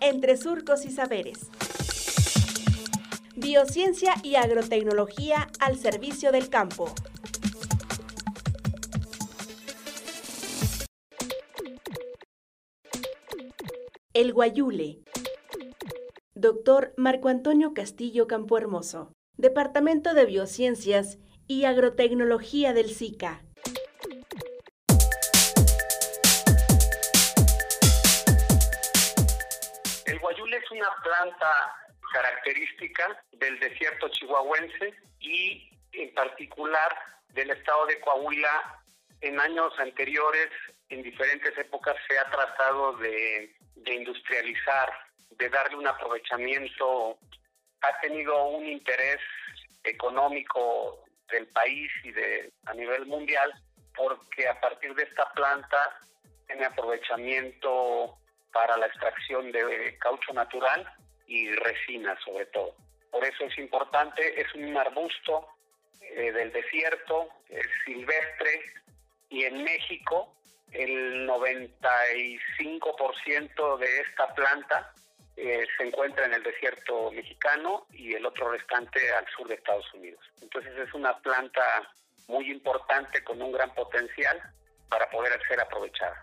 entre surcos y saberes. Biociencia y agrotecnología al servicio del campo. El Guayule. Doctor Marco Antonio Castillo Campohermoso. Departamento de Biociencias y Agrotecnología del SICA. Guayule es una planta característica del desierto chihuahuense y en particular del estado de Coahuila. En años anteriores, en diferentes épocas, se ha tratado de, de industrializar, de darle un aprovechamiento. Ha tenido un interés económico del país y de a nivel mundial porque a partir de esta planta tiene aprovechamiento para la extracción de caucho natural y resina sobre todo. Por eso es importante, es un arbusto eh, del desierto, es silvestre y en México el 95% de esta planta eh, se encuentra en el desierto mexicano y el otro restante al sur de Estados Unidos. Entonces es una planta muy importante con un gran potencial para poder ser aprovechada.